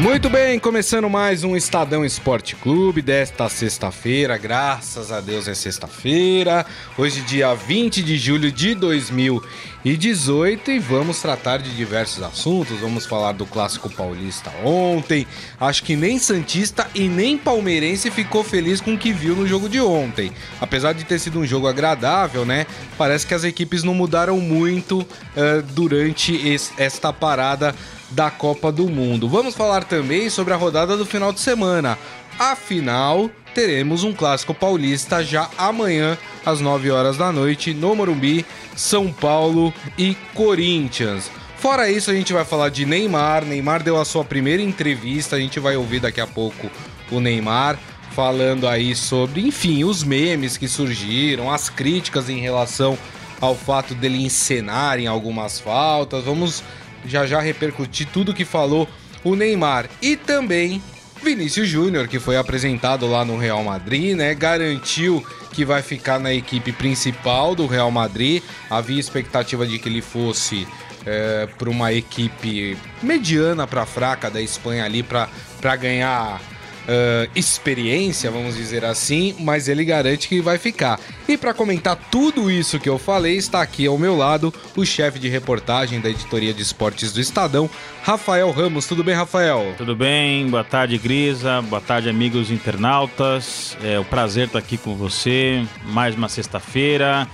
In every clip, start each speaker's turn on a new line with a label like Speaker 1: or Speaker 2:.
Speaker 1: Muito bem, começando mais um Estadão Esporte Clube desta sexta-feira, graças a Deus é sexta-feira, hoje dia 20 de julho de 2018 e vamos tratar de diversos assuntos, vamos falar do Clássico Paulista ontem, acho que nem Santista e nem Palmeirense ficou feliz com o que viu no jogo de ontem, apesar de ter sido um jogo agradável, né, parece que as equipes não mudaram muito uh, durante esta parada da Copa do Mundo. Vamos falar também sobre a rodada do final de semana. Afinal, teremos um clássico paulista já amanhã às 9 horas da noite no Morumbi, São Paulo e Corinthians. Fora isso, a gente vai falar de Neymar. Neymar deu a sua primeira entrevista, a gente vai ouvir daqui a pouco o Neymar falando aí sobre, enfim, os memes que surgiram, as críticas em relação ao fato dele encenar em algumas faltas. Vamos já já repercutir tudo que falou o Neymar e também Vinícius Júnior, que foi apresentado lá no Real Madrid, né? Garantiu que vai ficar na equipe principal do Real Madrid. Havia expectativa de que ele fosse é, para uma equipe mediana para fraca da Espanha ali para ganhar uh, experiência, vamos dizer assim, mas ele garante que vai ficar. E para comentar tudo isso que eu falei, está aqui ao meu lado o chefe de reportagem da editoria de esportes do Estadão, Rafael Ramos. Tudo bem, Rafael?
Speaker 2: Tudo bem, boa tarde, Grisa, boa tarde, amigos internautas. É um prazer estar aqui com você. Mais uma sexta-feira.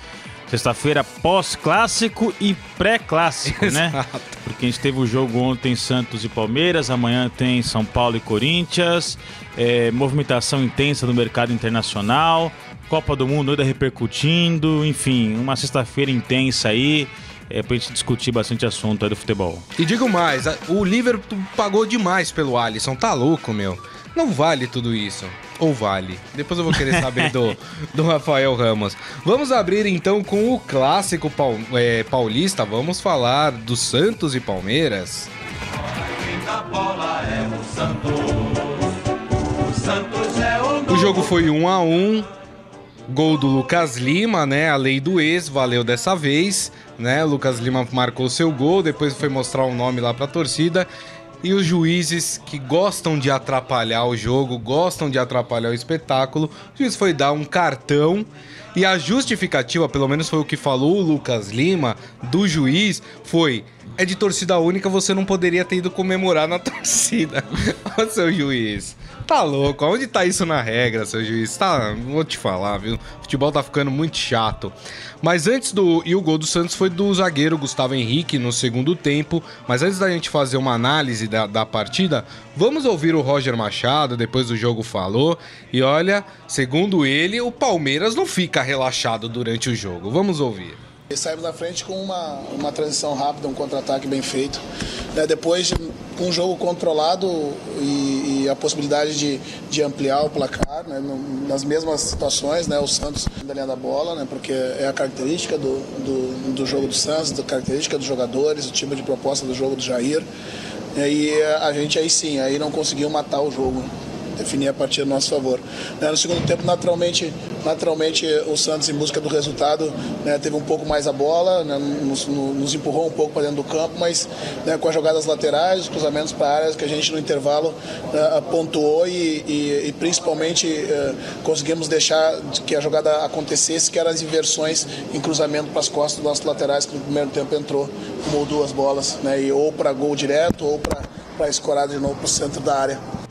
Speaker 2: Sexta-feira pós-clássico e pré-clássico, né? Porque a gente teve o jogo ontem Santos e Palmeiras, amanhã tem São Paulo e Corinthians, é, movimentação intensa no mercado internacional, Copa do Mundo ainda repercutindo, enfim, uma sexta-feira intensa aí. É pra gente discutir bastante assunto aí do futebol.
Speaker 1: E digo mais, o Liverpool pagou demais pelo Alisson, tá louco, meu. Não vale tudo isso. Ou vale? Depois eu vou querer saber do, do Rafael Ramos. Vamos abrir então com o clássico paul, é, paulista. Vamos falar do Santos e Palmeiras. O jogo foi 1 a 1 Gol do Lucas Lima, né? A lei do ex valeu dessa vez, né? O Lucas Lima marcou seu gol, depois foi mostrar o nome lá pra torcida e os juízes que gostam de atrapalhar o jogo, gostam de atrapalhar o espetáculo, o juiz foi dar um cartão e a justificativa, pelo menos foi o que falou o Lucas Lima, do juiz, foi: é de torcida única, você não poderia ter ido comemorar na torcida. Ô seu juiz. Tá louco, onde tá isso na regra, seu juiz? Tá, vou te falar, viu? O futebol tá ficando muito chato. Mas antes do. E o gol do Santos foi do zagueiro Gustavo Henrique no segundo tempo. Mas antes da gente fazer uma análise da, da partida, vamos ouvir o Roger Machado, depois do jogo falou. E olha, segundo ele, o Palmeiras não fica relaxado durante o jogo. Vamos ouvir.
Speaker 3: E saímos na frente com uma, uma transição rápida, um contra-ataque bem feito. Né, depois, um jogo controlado e, e, a possibilidade de, de ampliar o placar, né, nas mesmas situações, né, o Santos da linha da bola, né, porque é a característica do, do, do jogo do Santos, a característica dos jogadores, o tipo de proposta do jogo do Jair. E aí a gente aí sim, aí não conseguiu matar o jogo definir a partida a nosso favor. Né, no segundo tempo, naturalmente, naturalmente o Santos, em busca do resultado, né, teve um pouco mais a bola, né, nos, nos, empurrou um pouco para dentro do campo, mas né, com as jogadas laterais, os cruzamentos para áreas que a gente no intervalo uh, pontuou e, e, e principalmente uh, conseguimos deixar que a jogada acontecesse, que eram as inversões em cruzamento para as costas dos nossos laterais, que no primeiro tempo entrou ou duas bolas, né, e ou para gol direto ou para escorar de novo para o centro da área.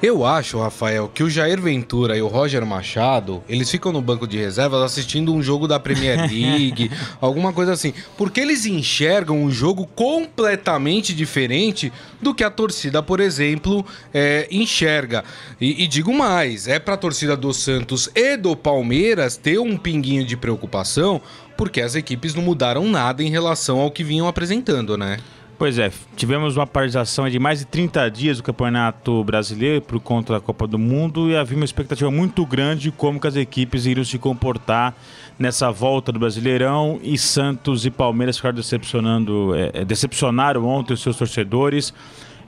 Speaker 1: Eu acho, Rafael, que o Jair Ventura e o Roger Machado, eles ficam no banco de reservas assistindo um jogo da Premier League, alguma coisa assim, porque eles enxergam um jogo completamente diferente do que a torcida, por exemplo, é, enxerga. E, e digo mais, é para a torcida do Santos e do Palmeiras ter um pinguinho de preocupação, porque as equipes não mudaram nada em relação ao que vinham apresentando, né?
Speaker 2: Pois é, tivemos uma paralisação de mais de 30 dias do Campeonato Brasileiro por conta da Copa do Mundo e havia uma expectativa muito grande de como as equipes iriam se comportar nessa volta do Brasileirão e Santos e Palmeiras ficaram decepcionando, é, é, decepcionaram ontem os seus torcedores.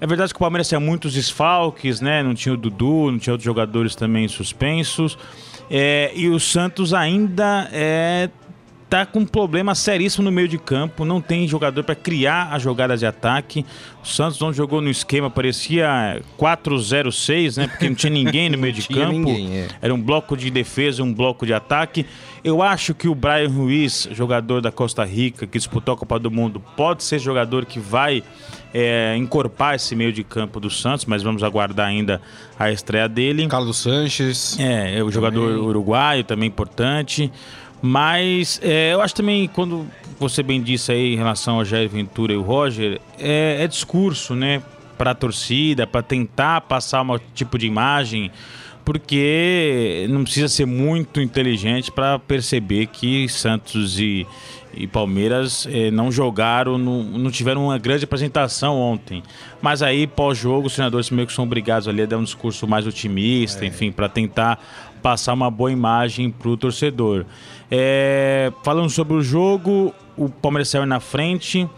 Speaker 2: É verdade que o Palmeiras tinha muitos desfalques, né? Não tinha o Dudu, não tinha outros jogadores também suspensos. É, e o Santos ainda é, tá com um problema seríssimo no meio de campo, não tem jogador para criar as jogadas de ataque. O Santos não jogou no esquema, parecia 4-0-6, né? Porque não tinha ninguém no meio de campo. Ninguém, é. Era um bloco de defesa, um bloco de ataque. Eu acho que o Brian Ruiz, jogador da Costa Rica, que disputou a Copa do Mundo, pode ser jogador que vai é, encorpar esse meio de campo do Santos, mas vamos aguardar ainda a estreia dele.
Speaker 1: Carlos Sanches.
Speaker 2: É, é o jogador também. uruguaio, também importante. Mas é, eu acho também, quando você bem disse aí em relação ao Jair Ventura e o Roger, é, é discurso, né? Para a torcida, para tentar passar um tipo de imagem, porque não precisa ser muito inteligente para perceber que Santos e, e Palmeiras eh, não jogaram, não, não, tiveram uma grande apresentação ontem. Mas aí, pós-jogo, os treinadores meio que são obrigados ali a dar um discurso mais otimista, é. enfim, para tentar passar uma boa imagem para o torcedor. É, falando sobre o jogo, o Palmeiras saiu na frente.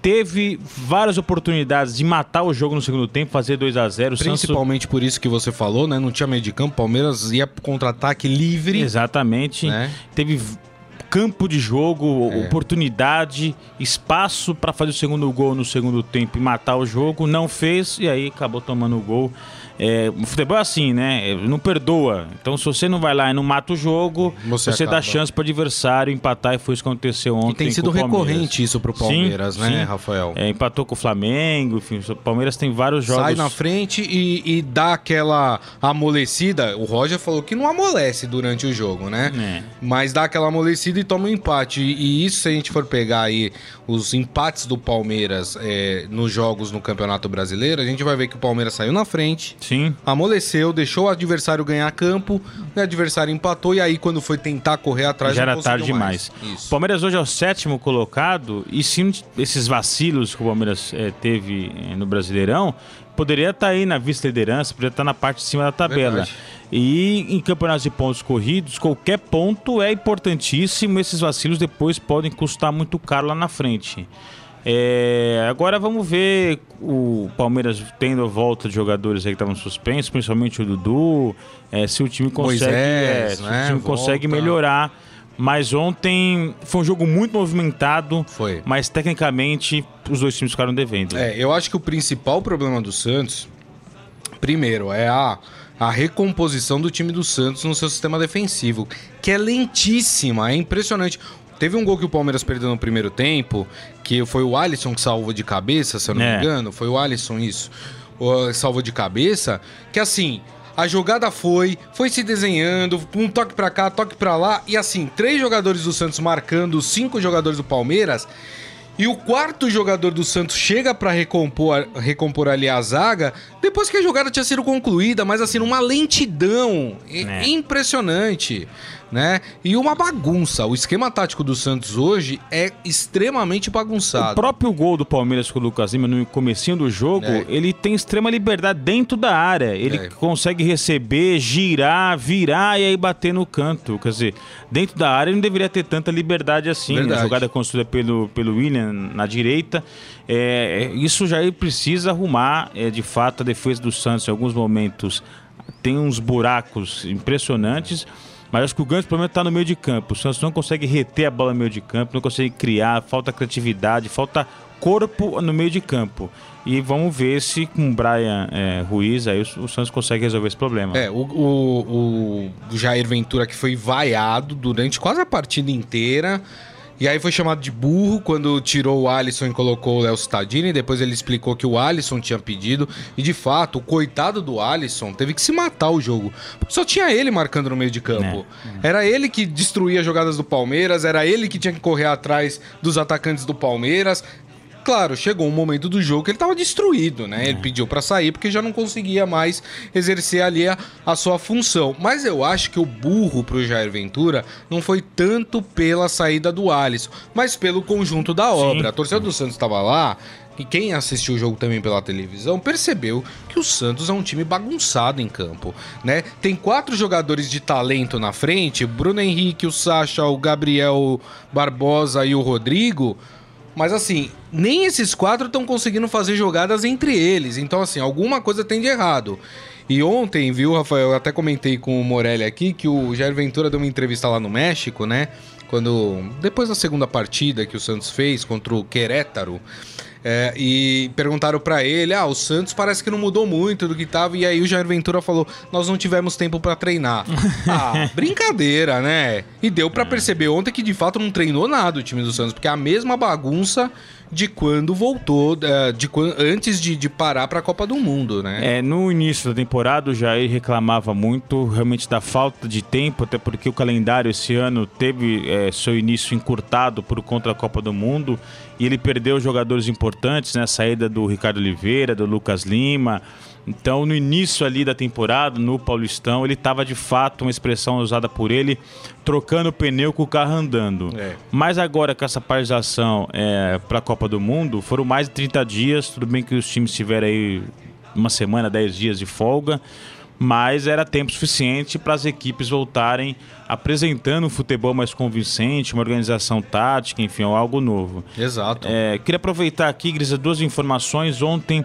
Speaker 2: Teve várias oportunidades de matar o jogo no segundo tempo, fazer 2 a 0
Speaker 1: Principalmente Santos... por isso que você falou, né? Não tinha meio de campo, Palmeiras ia contra-ataque livre.
Speaker 2: Exatamente. Né? Teve campo de jogo, é. oportunidade, espaço para fazer o segundo gol no segundo tempo e matar o jogo. Não fez e aí acabou tomando o gol. É, o futebol é assim, né? Não perdoa. Então, se você não vai lá e não mata o jogo, você, você dá chance para o adversário empatar, e foi isso que aconteceu ontem. E
Speaker 1: tem sido recorrente isso para o Palmeiras, sim, né, sim. Rafael?
Speaker 2: É, empatou com o Flamengo, enfim, o Palmeiras tem vários jogos.
Speaker 1: Sai na frente e, e dá aquela amolecida. O Roger falou que não amolece durante o jogo, né? É. Mas dá aquela amolecida e toma um empate. E, isso, se a gente for pegar aí os empates do Palmeiras é, nos jogos no Campeonato Brasileiro, a gente vai ver que o Palmeiras saiu na frente.
Speaker 2: Sim.
Speaker 1: Amoleceu, deixou o adversário ganhar campo, o adversário empatou e aí quando foi tentar correr atrás
Speaker 2: já era tarde demais. O Palmeiras hoje é o sétimo colocado e sim esses vacilos que o Palmeiras é, teve é, no Brasileirão, poderia estar tá aí na vice-liderança, poderia estar tá na parte de cima da tabela. Verdade. E em campeonatos de pontos corridos, qualquer ponto é importantíssimo. Esses vacilos depois podem custar muito caro lá na frente. É, agora vamos ver o Palmeiras tendo a volta de jogadores aí que estavam suspensos, principalmente o Dudu, é, se o time consegue, Moisés, é, né? o time consegue melhorar. Mas ontem foi um jogo muito movimentado,
Speaker 1: foi.
Speaker 2: mas tecnicamente os dois times ficaram devendo.
Speaker 1: É, eu acho que o principal problema do Santos, primeiro, é a, a recomposição do time do Santos no seu sistema defensivo, que é lentíssima, é impressionante. Teve um gol que o Palmeiras perdeu no primeiro tempo, que foi o Alisson que salvou de cabeça, se eu não é. me engano. Foi o Alisson isso. O, salvou de cabeça. Que assim, a jogada foi, foi se desenhando, um toque para cá, toque para lá. E assim, três jogadores do Santos marcando cinco jogadores do Palmeiras. E o quarto jogador do Santos chega para recompor, recompor ali a zaga depois que a jogada tinha sido concluída, mas assim, numa lentidão é. impressionante né? E uma bagunça. O esquema tático do Santos hoje é extremamente bagunçado.
Speaker 2: O próprio gol do Palmeiras com o Lucas Lima no comecinho do jogo, é. ele tem extrema liberdade dentro da área. Ele é. consegue receber, girar, virar e aí bater no canto. Quer dizer, dentro da área ele não deveria ter tanta liberdade assim. Verdade. A jogada construída pelo, pelo William na direita. É, isso já precisa arrumar, é, de fato, a defesa do Santos em alguns momentos tem uns buracos impressionantes. Mas acho que o grande problema está no meio de campo. O Santos não consegue reter a bola no meio de campo, não consegue criar, falta criatividade, falta corpo no meio de campo. E vamos ver se com o Brian é, Ruiz aí o, o, Santos consegue resolver esse problema.
Speaker 1: É, o, o, o Jair Ventura que foi vaiado durante quase a partida inteira. E aí foi chamado de burro quando tirou o Alisson e colocou o Léo Stadini. Depois ele explicou que o Alisson tinha pedido. E de fato, o coitado do Alisson teve que se matar o jogo. Porque só tinha ele marcando no meio de campo. É. Era ele que destruía as jogadas do Palmeiras, era ele que tinha que correr atrás dos atacantes do Palmeiras. Claro, chegou um momento do jogo que ele estava destruído, né? É. Ele pediu para sair porque já não conseguia mais exercer ali a, a, sua função. Mas eu acho que o burro pro Jair Ventura não foi tanto pela saída do Alisson, mas pelo conjunto da obra. Sim. A torcida do Santos estava lá e quem assistiu o jogo também pela televisão percebeu que o Santos é um time bagunçado em campo, né? Tem quatro jogadores de talento na frente, Bruno Henrique, o Sacha, o Gabriel Barbosa e o Rodrigo Mas assim, nem esses quatro estão conseguindo fazer jogadas entre eles. Então, assim, alguma coisa tem de errado. E ontem, viu, Rafael, eu até comentei com o Morelli aqui que o Jair Ventura deu uma entrevista lá no México, né? Quando. Depois da segunda partida que o Santos fez contra o Querétaro. É, e perguntaram para ele: ah, o Santos parece que não mudou muito do que tava. E aí o Jair Ventura falou: nós não tivemos tempo para treinar. ah, brincadeira, né? E deu para perceber ontem que de fato não treinou nada o time do Santos, porque é a mesma bagunça de quando voltou, é, de quando, antes de, de parar para a Copa do Mundo, né?
Speaker 2: É, no início da temporada o Jair reclamava muito realmente da falta de tempo, até porque o calendário esse ano teve é, seu início encurtado por conta da Copa do Mundo e ele perdeu jogadores importantes, né? A saída do Ricardo Oliveira, do Lucas Lima. Então, no início ali da temporada, no Paulistão, ele estava de fato uma expressão usada por ele, trocando pneu com o carro andando. É. Mas agora, com essa paralisação é, para a Copa do Mundo, foram mais de 30 dias. Tudo bem que os times tiveram aí uma semana, 10 dias de folga, mas era tempo suficiente para as equipes voltarem apresentando um futebol mais convincente, uma organização tática, enfim, algo novo.
Speaker 1: Exato.
Speaker 2: É, queria aproveitar aqui, Grisa, duas informações. Ontem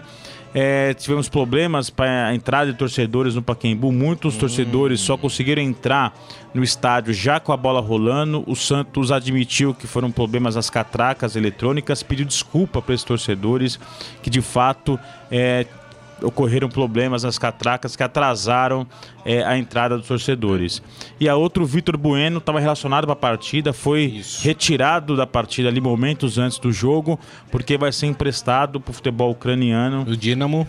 Speaker 2: é, tivemos problemas para a entrada de torcedores no Paquembu. Muitos hum. torcedores só conseguiram entrar no estádio já com a bola rolando. O Santos admitiu que foram problemas as catracas eletrônicas, pediu desculpa para esses torcedores que de fato é, ocorreram problemas nas catracas que atrasaram é, a entrada dos torcedores. E a outro, Vitor Bueno, estava relacionado para a partida, foi Isso. retirado da partida ali momentos antes do jogo, porque vai ser emprestado para o futebol ucraniano.
Speaker 1: O Dinamo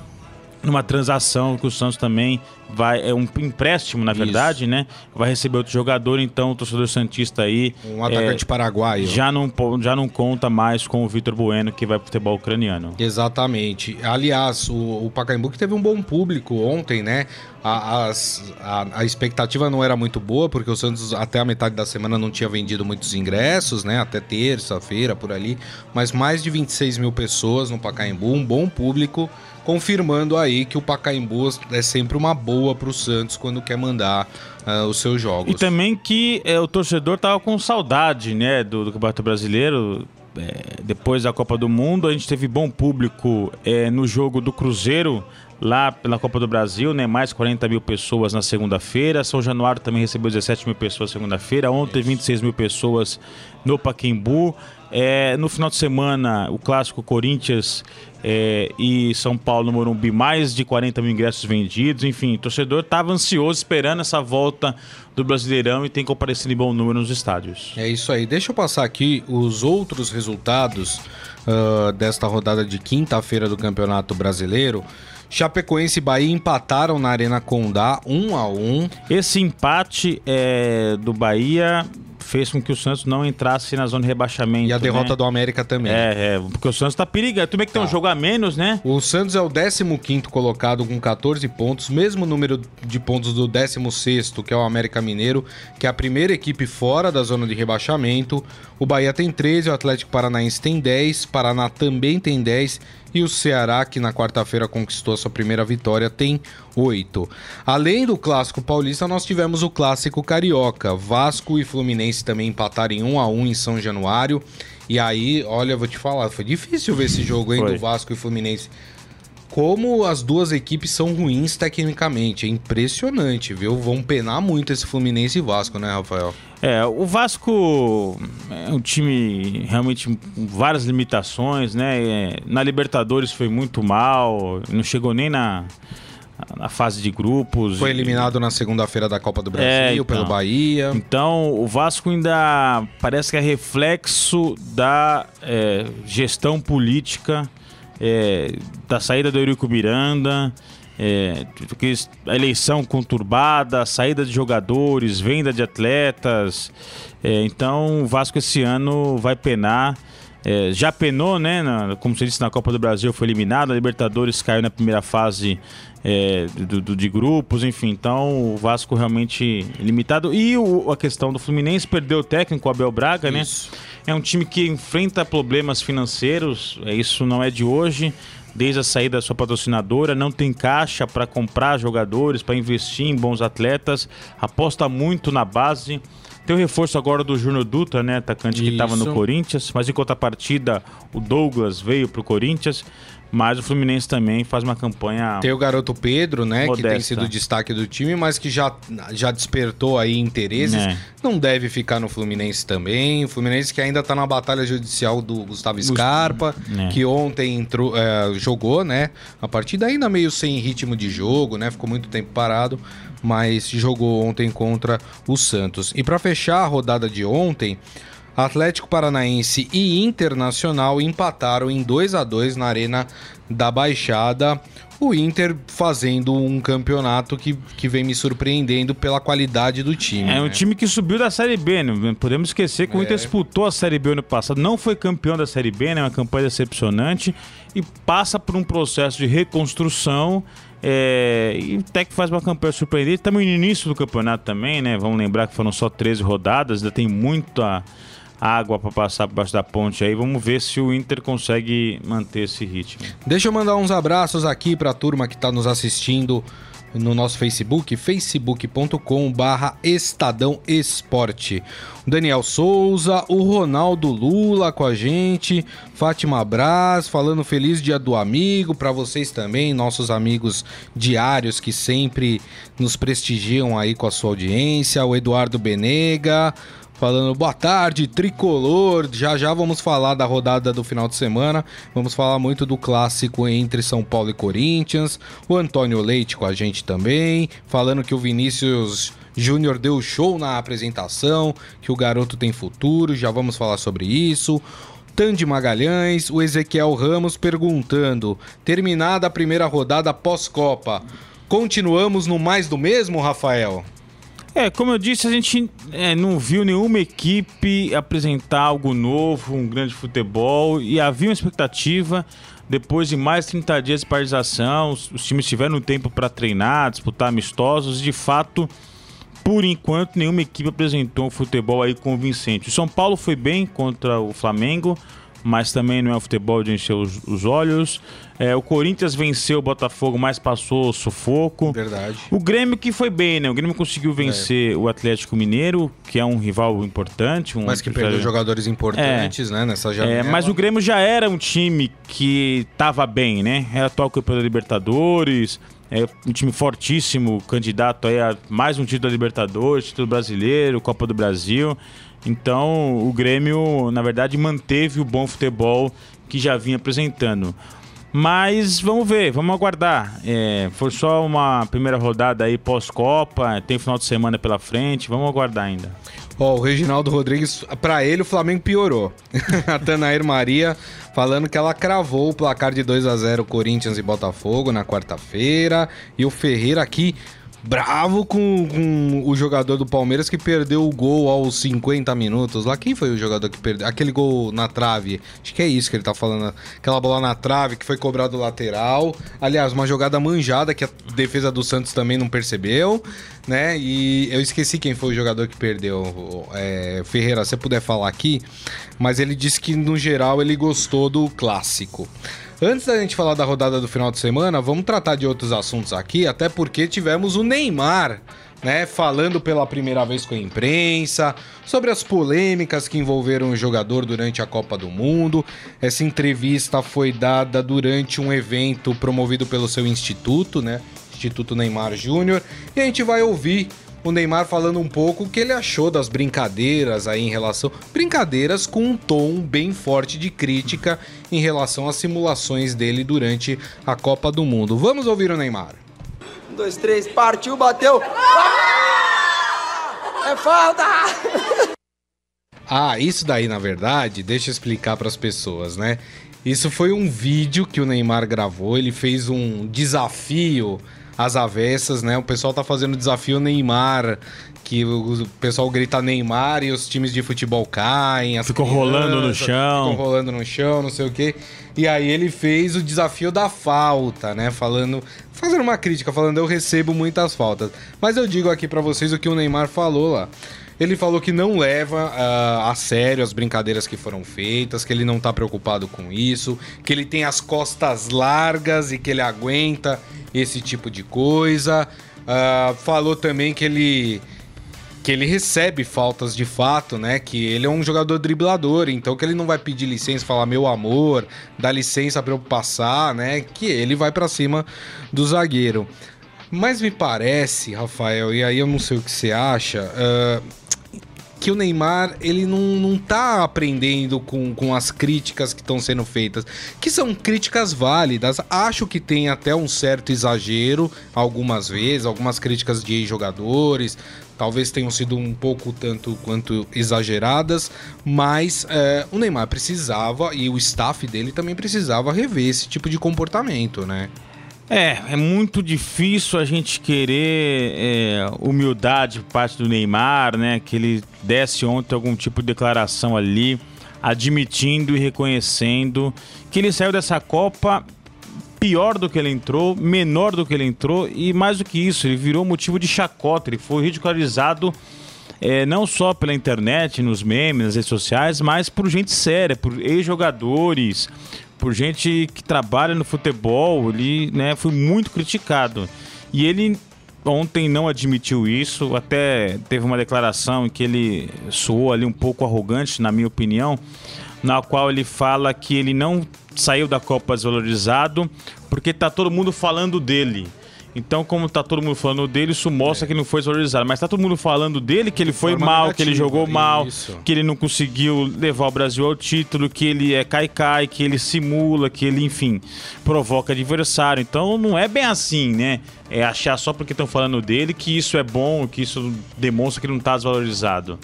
Speaker 2: numa transação que o Santos também vai é um empréstimo na verdade, Isso. né? Vai receber outro jogador, então o torcedor santista aí
Speaker 1: um atacante é, paraguaio
Speaker 2: já não já não conta mais com o Vitor Bueno que vai pro futebol ucraniano.
Speaker 1: Exatamente. Aliás, o, o Pacaembu que teve um bom público ontem, né? A, as, a, a, expectativa não era muito boa porque o Santos até a metade da semana não tinha vendido muitos ingressos, né? Até terça-feira por ali, mas mais de 26 mil pessoas no Pacaembu, um bom público confirmando aí que o Pacaembu é sempre uma boa para o Santos quando quer mandar uh, os seus jogos.
Speaker 2: E também que é, o torcedor tava com saudade, né, do, do Campeonato Brasileiro. É, depois da Copa do Mundo, a gente teve bom público é, no jogo do Cruzeiro lá pela Copa do Brasil, né? Mais 40 mil pessoas na segunda-feira. São Januário também recebeu 17 mil pessoas segunda-feira. Ontem, 26 mil pessoas no Paquembu. É, no final de semana, o clássico Corinthians é, e São Paulo no Morumbi, mais de 40 mil ingressos vendidos. Enfim, o torcedor estava ansioso esperando essa volta do Brasileirão e tem comparecido em bom número nos estádios.
Speaker 1: É isso aí. Deixa eu passar aqui os outros resultados uh, desta rodada de quinta-feira do Campeonato Brasileiro. Chapecoense e Bahia empataram na Arena Condá, 1 um a 1 um.
Speaker 2: Esse empate é, do Bahia fez com que o Santos não entrasse na zona de rebaixamento.
Speaker 1: E a derrota
Speaker 2: né?
Speaker 1: do América também.
Speaker 2: É, é, porque o Santos tá perigando. Tudo bem que tem um tá. jogo a menos, né?
Speaker 1: O Santos é o 15 colocado com 14 pontos, mesmo número de pontos do 16, que é o América Mineiro, que é a primeira equipe fora da zona de rebaixamento. O Bahia tem 13, o Atlético Paranaense tem 10, Paraná também tem 10 e o Ceará, que na quarta-feira conquistou a sua primeira vitória, tem oito. Além do clássico paulista, nós tivemos o clássico carioca. Vasco e Fluminense também empataram em 1 a 1 em São Januário. E aí, olha, vou te falar, foi difícil ver esse jogo aí do Vasco e Fluminense como as duas equipes são ruins tecnicamente. É impressionante, viu? Vão penar muito esse Fluminense e Vasco, né, Rafael?
Speaker 2: É, o Vasco é um time realmente com várias limitações, né? É, na Libertadores foi muito mal, não chegou nem na, na fase de grupos.
Speaker 1: Foi eliminado na segunda-feira da Copa do Brasil é, então, pelo Bahia.
Speaker 2: Então, o Vasco ainda parece que é reflexo da é, gestão política é, da saída do Eurico Miranda, é, a eleição conturbada, a saída de jogadores, venda de atletas. É, então o Vasco esse ano vai penar. É, já penou, né? Na, como você disse, na Copa do Brasil foi eliminado, a Libertadores caiu na primeira fase é, do, do, de grupos, enfim. Então o Vasco realmente limitado. E o, a questão do Fluminense perdeu o técnico, o Abel Braga, né? Isso. né? É um time que enfrenta problemas financeiros, é, isso não é de hoje. Desde a saída da sua patrocinadora, não tem caixa para comprar jogadores, para investir em bons atletas, aposta muito na base Tem o reforço agora do Júnior Dutra, né? Atacante que estava no. Corinthians, mas em contrapartida, o Douglas veio pro Corinthians. Mas o Fluminense também faz uma campanha.
Speaker 1: Tem o garoto Pedro, né? Que tem
Speaker 2: Modesta.
Speaker 1: sido destaque do time, mas que já, já despertou aí interesses.
Speaker 2: É.
Speaker 1: Não deve ficar no Fluminense também. O Fluminense que ainda tá na batalha judicial do Gustavo Scarpa,
Speaker 2: É.
Speaker 1: que ontem entrou, é, jogou, né? A partida ainda meio sem ritmo de jogo, né? Ficou muito tempo parado, mas jogou ontem contra o Santos. E para fechar a rodada de ontem, Atlético Paranaense e Internacional empataram em 2 a 2 na Arena da Baixada. O Inter fazendo um campeonato que, que vem me surpreendendo pela qualidade do time.
Speaker 2: É um
Speaker 1: né?
Speaker 2: time que subiu da Série B, né? Podemos esquecer que o
Speaker 1: É.
Speaker 2: Inter disputou a Série B ano passado, não foi campeão da Série B, né? Uma campanha decepcionante e passa por um processo de reconstrução. é, e até que faz uma campanha surpreendente. Estamos no início do campeonato também, né? Vamos lembrar que foram só 13 rodadas, ainda tem muita água para passar por baixo da ponte aí. Vamos ver se o Inter consegue manter esse ritmo.
Speaker 1: Deixa eu mandar uns abraços aqui pra turma que tá nos assistindo no nosso Facebook, facebook.com barra Estadão Esporte. Daniel Souza, o Ronaldo Lula com a gente, Fátima Braz falando feliz dia do amigo para vocês também, nossos amigos diários que sempre nos prestigiam aí com a sua audiência, o Eduardo Benega, Falando boa tarde, tricolor. Já já vamos falar da rodada do final de semana. Vamos falar muito do clássico entre São Paulo e Corinthians. O Antônio Leite com a gente também. Falando que o Vinícius Júnior deu show na apresentação, que o garoto tem futuro. Já vamos falar sobre isso. Tandy Magalhães, o Ezequiel Ramos perguntando: terminada a primeira rodada pós-Copa, continuamos no mais do mesmo, Rafael?
Speaker 2: É, como eu disse, a gente é, não viu nenhuma equipe apresentar algo novo, um grande futebol, e havia uma expectativa. Depois de mais 30 dias de paralisação, os, os times tiveram tempo para treinar, disputar amistosos, e de fato, por enquanto, nenhuma equipe apresentou um futebol aí convincente. O São Paulo foi bem contra o Flamengo, mas também não é o futebol de encher os, os olhos. É, o Corinthians venceu o Botafogo, mas passou sufoco.
Speaker 1: Verdade.
Speaker 2: O Grêmio que foi bem, né? O Grêmio conseguiu vencer o Atlético Mineiro, que é um rival importante. Um
Speaker 1: Mas que perdeu jogadores importantes, né, nessa
Speaker 2: É,
Speaker 1: janela.
Speaker 2: mas o Grêmio já era um time que tava bem, né? Era atual campeão da Libertadores, é um time fortíssimo, candidato aí a mais um título da Libertadores, título brasileiro, Copa do Brasil. Então, o Grêmio, na verdade, manteve o bom futebol que já vinha apresentando. Mas vamos ver, vamos aguardar. É, foi só uma primeira rodada aí pós-Copa, tem final de semana pela frente, vamos aguardar ainda.
Speaker 1: Ó, o Reginaldo Rodrigues, pra ele o Flamengo piorou. a Tanair Maria falando que ela cravou o placar de 2 a 0 Corinthians e Botafogo na quarta-feira. E o Ferreira aqui bravo com, com o jogador do Palmeiras que perdeu o gol aos 50 minutos. Lá quem foi o jogador que perdeu? Aquele gol na trave. Acho que é isso que ele tá falando. Aquela bola na trave que foi cobrado lateral. Aliás, uma jogada manjada que a defesa do Santos também não percebeu, né? E eu esqueci quem foi o jogador que perdeu. É, Ferreira, se puder falar aqui. Mas ele disse que no geral ele gostou do clássico. Antes da gente falar da rodada do final de semana, vamos tratar de outros assuntos aqui, até porque tivemos o Neymar, né, falando pela primeira vez com a imprensa, sobre as polêmicas que envolveram o jogador durante a Copa do Mundo. Essa entrevista foi dada durante um evento promovido pelo seu instituto, né, Instituto Neymar Júnior, e a gente vai ouvir o Neymar falando um pouco o que ele achou das brincadeiras aí em relação. Brincadeiras com um tom bem forte de crítica em relação às simulações dele durante a Copa do Mundo. Vamos ouvir o Neymar.
Speaker 4: Um, dois, três, partiu, bateu. É falta!
Speaker 1: Ah, isso daí, na verdade, deixa eu explicar para as pessoas, né? Isso foi um vídeo que o Neymar gravou, ele fez um desafio às avessas, né? O pessoal tá fazendo desafio Neymar, que o pessoal grita Neymar e os times de futebol caem, as
Speaker 2: Ficam rolando no
Speaker 1: crianças
Speaker 2: chão.
Speaker 1: Ficam rolando no chão, não sei o quê. E aí ele fez o desafio da falta, né? Falando, fazendo uma crítica, falando eu recebo muitas faltas. Mas eu digo aqui pra vocês o que o Neymar falou lá. Ele falou que não leva ah, a sério as brincadeiras que foram feitas, que ele não tá preocupado com isso, que ele tem as costas largas e que ele aguenta esse tipo de coisa. Ah, falou também que ele que ele recebe faltas de fato, né? Que ele é um jogador driblador, então que ele não vai pedir licença, falar meu amor, dá licença para eu passar, né? Que ele vai para cima do zagueiro. Mas me parece, Rafael, e aí eu não sei o que você acha, uh, que o Neymar ele não, não tá aprendendo com, com as críticas que estão sendo feitas, que são críticas válidas. Acho que tem até um certo exagero algumas vezes, algumas críticas de jogadores, talvez tenham sido um pouco tanto quanto exageradas, mas é, o Neymar precisava e o staff dele também precisava rever esse tipo de comportamento, né?
Speaker 2: É, é muito difícil a gente querer é, humildade por parte do Neymar, né? Que ele desse ontem algum tipo de declaração ali, admitindo e reconhecendo que ele saiu dessa Copa pior do que ele entrou, menor do que ele entrou e mais do que isso, ele virou motivo de chacota, ele foi ridicularizado é, não só pela internet, nos memes, nas redes sociais, mas por gente séria, por ex-jogadores, por gente que trabalha no futebol, ele né, foi muito criticado. E ele ontem não admitiu isso, até teve uma declaração em que ele soou ali um pouco arrogante, na minha opinião, na qual ele fala que ele não saiu da Copa desvalorizado porque tá todo mundo falando dele. Então, como tá todo mundo falando dele, isso mostra é. que ele não foi desvalorizado. Mas tá todo mundo falando dele, que ele foi Forma mal, negativa, que ele jogou mal, isso. que ele não conseguiu levar o Brasil ao título, que ele é cai-cai, que ele simula, que ele, enfim, provoca adversário. Então, não é bem assim, né? É achar só porque estão falando dele que isso é bom, que isso demonstra que ele não tá desvalorizado.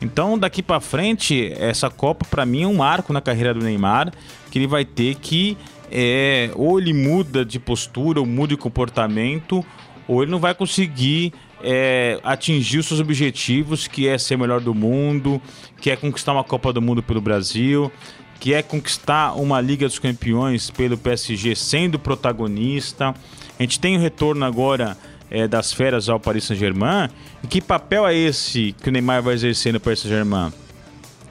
Speaker 2: Então, daqui para frente, essa Copa para mim é um marco na carreira do Neymar, que ele vai ter que é, ou ele muda de postura, ou muda de comportamento, ou ele não vai conseguir é, atingir os seus objetivos, que é ser melhor do mundo, que é conquistar uma Copa do Mundo pelo Brasil, que é conquistar uma Liga dos Campeões pelo PSG sendo protagonista. A gente tem o retorno agora é, das férias ao Paris Saint-Germain. E que papel é esse que o Neymar vai exercer no Paris Saint-Germain?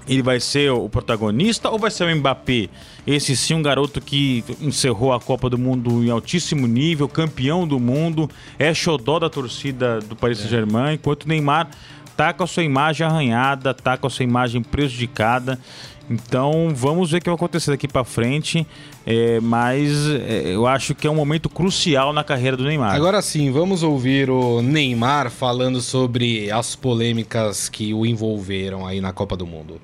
Speaker 2: Ele vai ser o protagonista ou vai ser o Mbappé? Esse sim, um garoto que encerrou a Copa do Mundo em altíssimo nível, campeão do mundo, é xodó da torcida do Paris Saint-Germain, enquanto o Neymar tá com a sua imagem arranhada, tá com a sua imagem prejudicada. Então vamos ver o que vai acontecer daqui para frente, é, mas é, eu acho que é um momento crucial na carreira do Neymar.
Speaker 1: Agora sim, vamos ouvir o Neymar falando sobre as polêmicas que o envolveram aí na Copa do Mundo.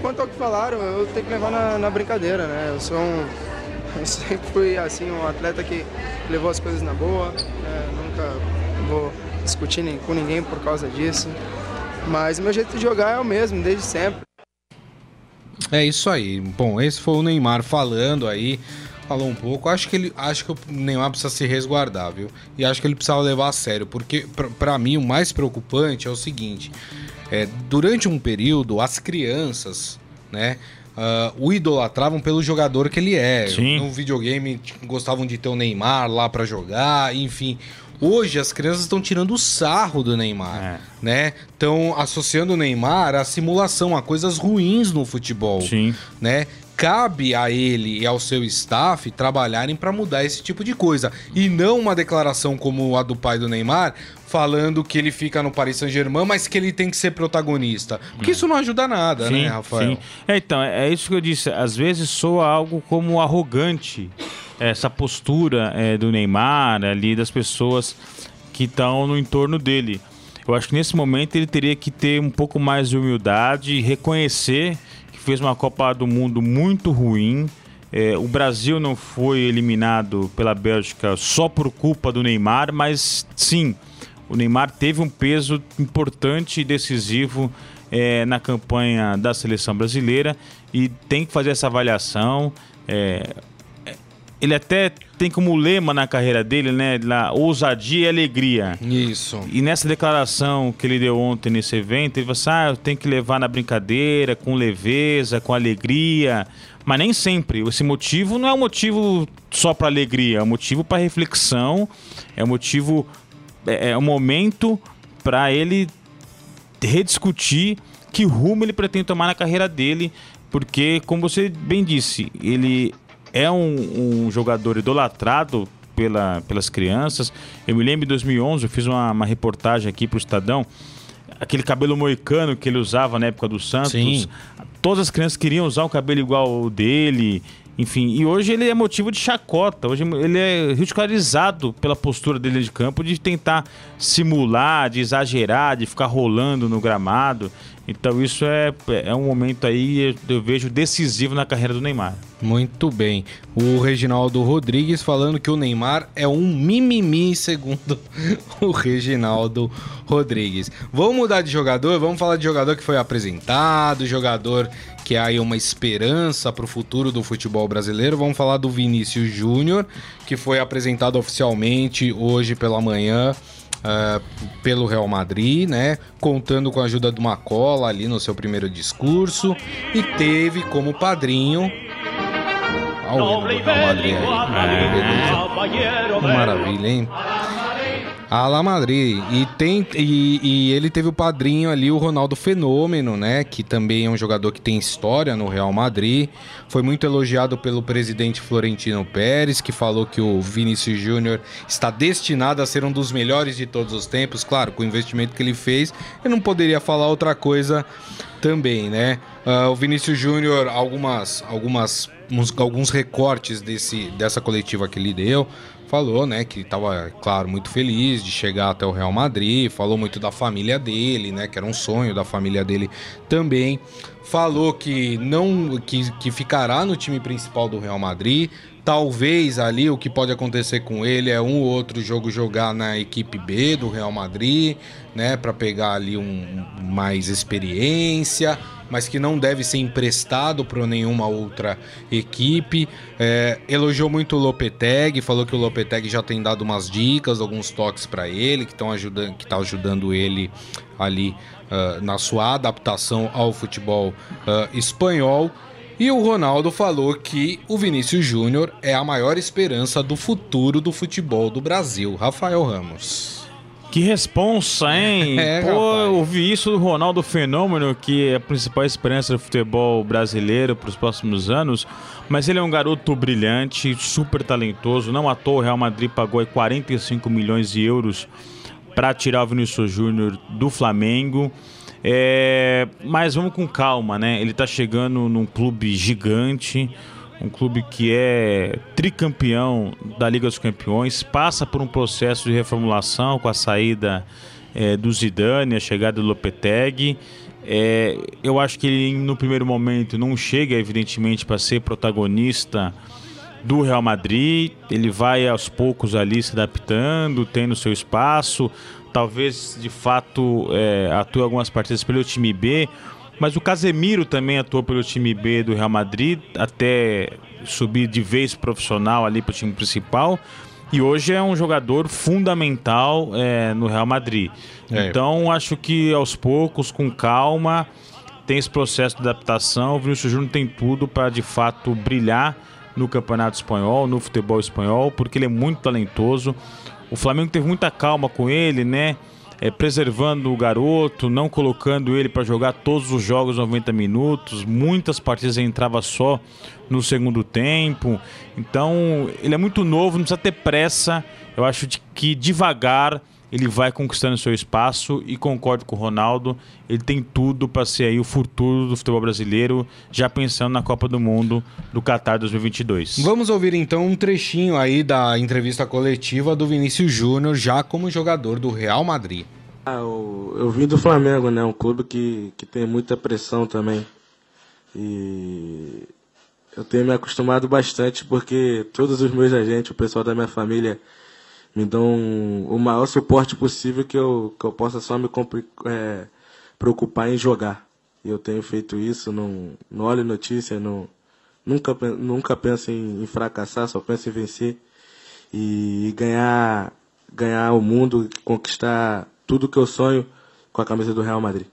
Speaker 5: Quanto ao que falaram, eu tenho que levar na, na brincadeira, né? Eu sou um. Eu sempre fui assim, um atleta que levou as coisas na boa, né? nunca vou discutir nem com ninguém por causa disso. Mas meu jeito de jogar é o mesmo, desde sempre.
Speaker 1: É isso aí. Bom, esse foi o Neymar falando aí. Falou um pouco. Acho que ele, acho que o Neymar precisa se resguardar, viu? E acho que ele precisa levar a sério, porque para mim o mais preocupante é o seguinte: é, durante um período, as crianças, né? Uh, o idolatravam pelo jogador que ele é. Sim. No videogame gostavam de ter o Neymar lá para jogar, enfim. Hoje as crianças estão tirando o sarro do Neymar, é. né? Estão associando o Neymar à simulação, a coisas ruins no futebol, Sim. né? cabe a ele e ao seu staff trabalharem para mudar esse tipo de coisa. E não uma declaração como a do pai do Neymar, falando que ele fica no Paris Saint-Germain, mas que ele tem que ser protagonista. Porque isso não ajuda nada, sim, né, Rafael? Sim.
Speaker 2: É, então, é, é isso que eu disse. Às vezes soa algo como arrogante essa postura é, do Neymar ali, das pessoas que estão no entorno dele. Eu acho que nesse momento ele teria que ter um pouco mais de humildade e reconhecer fez uma Copa do Mundo muito ruim. É, o Brasil não foi eliminado pela Bélgica só por culpa do Neymar, mas sim, o Neymar teve um peso importante e decisivo é, na campanha da seleção brasileira e tem que fazer essa avaliação. É, ele até tem como lema na carreira dele, né, lá, ousadia e alegria.
Speaker 1: Isso.
Speaker 2: E nessa declaração que ele deu ontem nesse evento, ele falou assim, ah, eu tenho que levar na brincadeira, com leveza, com alegria. Mas nem sempre. Esse motivo não é um motivo só para alegria, é um motivo para reflexão, é um motivo, é, é um momento para ele rediscutir que rumo ele pretende tomar na carreira dele, porque, como você bem disse, ele é um, um jogador idolatrado pela, pelas crianças. Eu me lembro em 2011, eu fiz uma, uma reportagem aqui para o Estadão. aquele cabelo moicano que ele usava na época do Santos.
Speaker 1: Sim.
Speaker 2: Todas as crianças queriam usar um cabelo igual ao dele. Enfim, e hoje ele é motivo de chacota. Hoje ele é ridicularizado pela postura dele de campo de tentar simular, de exagerar, de ficar rolando no gramado. Então isso é, é um momento aí, eu vejo, decisivo na carreira do Neymar.
Speaker 1: Muito bem. O Reginaldo Rodrigues falando que o Neymar é um mimimi, segundo o Reginaldo Rodrigues. Vamos mudar de jogador? Vamos falar de jogador que foi apresentado, jogador que é aí uma esperança para o futuro do futebol brasileiro. Vamos falar do Vinícius Júnior, que foi apresentado oficialmente hoje pela manhã uh, pelo Real Madrid, né? Contando com a ajuda do Macola ali no seu primeiro discurso e teve como padrinho. Olha o hino do Real Madrid aí. Maravilha, hein? A La Madrid. E, tem, e, e, ele teve o padrinho ali, o Ronaldo Fenômeno, né? Que também é um jogador que tem história no Real Madrid. Foi muito elogiado pelo presidente Florentino Pérez, que falou que o Vinícius Júnior está destinado a ser um dos melhores de todos os tempos. Claro, com o investimento que ele fez, ele não poderia falar outra coisa também, né? Uh, o Vinícius Júnior, algumas, algumas, uns, alguns recortes desse, dessa coletiva que ele deu falou, né, que estava, claro, muito feliz de chegar até o Real Madrid, falou muito da família dele, né, que era um sonho da família dele também. Falou que não que, que ficará no time principal do Real Madrid. Talvez ali o que pode acontecer com ele é um ou outro jogo jogar na equipe B do Real Madrid, né, para pegar ali um mais experiência mas que não deve ser emprestado para nenhuma outra equipe. É, elogiou muito o Lopetegui, falou que o Lopetegui já tem dado umas dicas, alguns toques para ele, que estão ajudando, que tá ajudando ele ali uh, na sua adaptação ao futebol uh, espanhol. E o Ronaldo falou que o Vinícius Júnior é a maior esperança do futuro do futebol do Brasil. Rafael Ramos.
Speaker 2: Que responsa, hein? É, Pô, rapaz. eu ouvi isso do Ronaldo Fenômeno, que é a principal esperança do futebol brasileiro para os próximos anos. Mas ele é um garoto brilhante, super talentoso. Não à toa, o Real Madrid pagou 45 milhões de euros para tirar o Vinícius Júnior do Flamengo. É... Mas vamos com calma, né? Ele está chegando num clube gigante um clube que é tricampeão da Liga dos Campeões, passa por um processo de reformulação com a saída é, do Zidane, a chegada do Lopetegui. É, eu acho que ele, no primeiro momento, não chega, evidentemente, para ser protagonista do Real Madrid. Ele vai aos poucos ali se adaptando, tendo seu espaço. Talvez, de fato, é, atue algumas partidas pelo time B mas o Casemiro também atuou pelo time B do Real Madrid, até subir de vez profissional ali para o time principal. E hoje é um jogador fundamental é, no Real Madrid. É. Então, acho que aos poucos, com calma, tem esse processo de adaptação. O Vinícius Júnior tem tudo para de fato brilhar no Campeonato Espanhol, no futebol espanhol, porque ele é muito talentoso. O Flamengo teve muita calma com ele, né? É, preservando o garoto, não colocando ele para jogar todos os jogos 90 minutos. Muitas partidas ele entrava só no segundo tempo. Então, ele é muito novo, não precisa ter pressa. Eu acho que devagar ele vai conquistando seu espaço e concordo com o Ronaldo, ele tem tudo para ser aí o futuro do futebol brasileiro, já pensando na Copa do Mundo do Qatar 2022.
Speaker 1: Vamos ouvir então um trechinho aí da entrevista coletiva do Vinícius Júnior, já como jogador do Real Madrid.
Speaker 6: Ah, eu, eu vim do Flamengo, né? Um clube que, que tem muita pressão também. E eu tenho me acostumado bastante porque todos os meus agentes, o pessoal da minha família, me dão o maior suporte possível que eu, que eu possa só me é, preocupar em jogar. E eu tenho feito isso, não, não olho notícia, não, nunca, nunca penso em, em fracassar, só penso em vencer e ganhar, ganhar o mundo, conquistar tudo que eu sonho com a camisa do Real Madrid.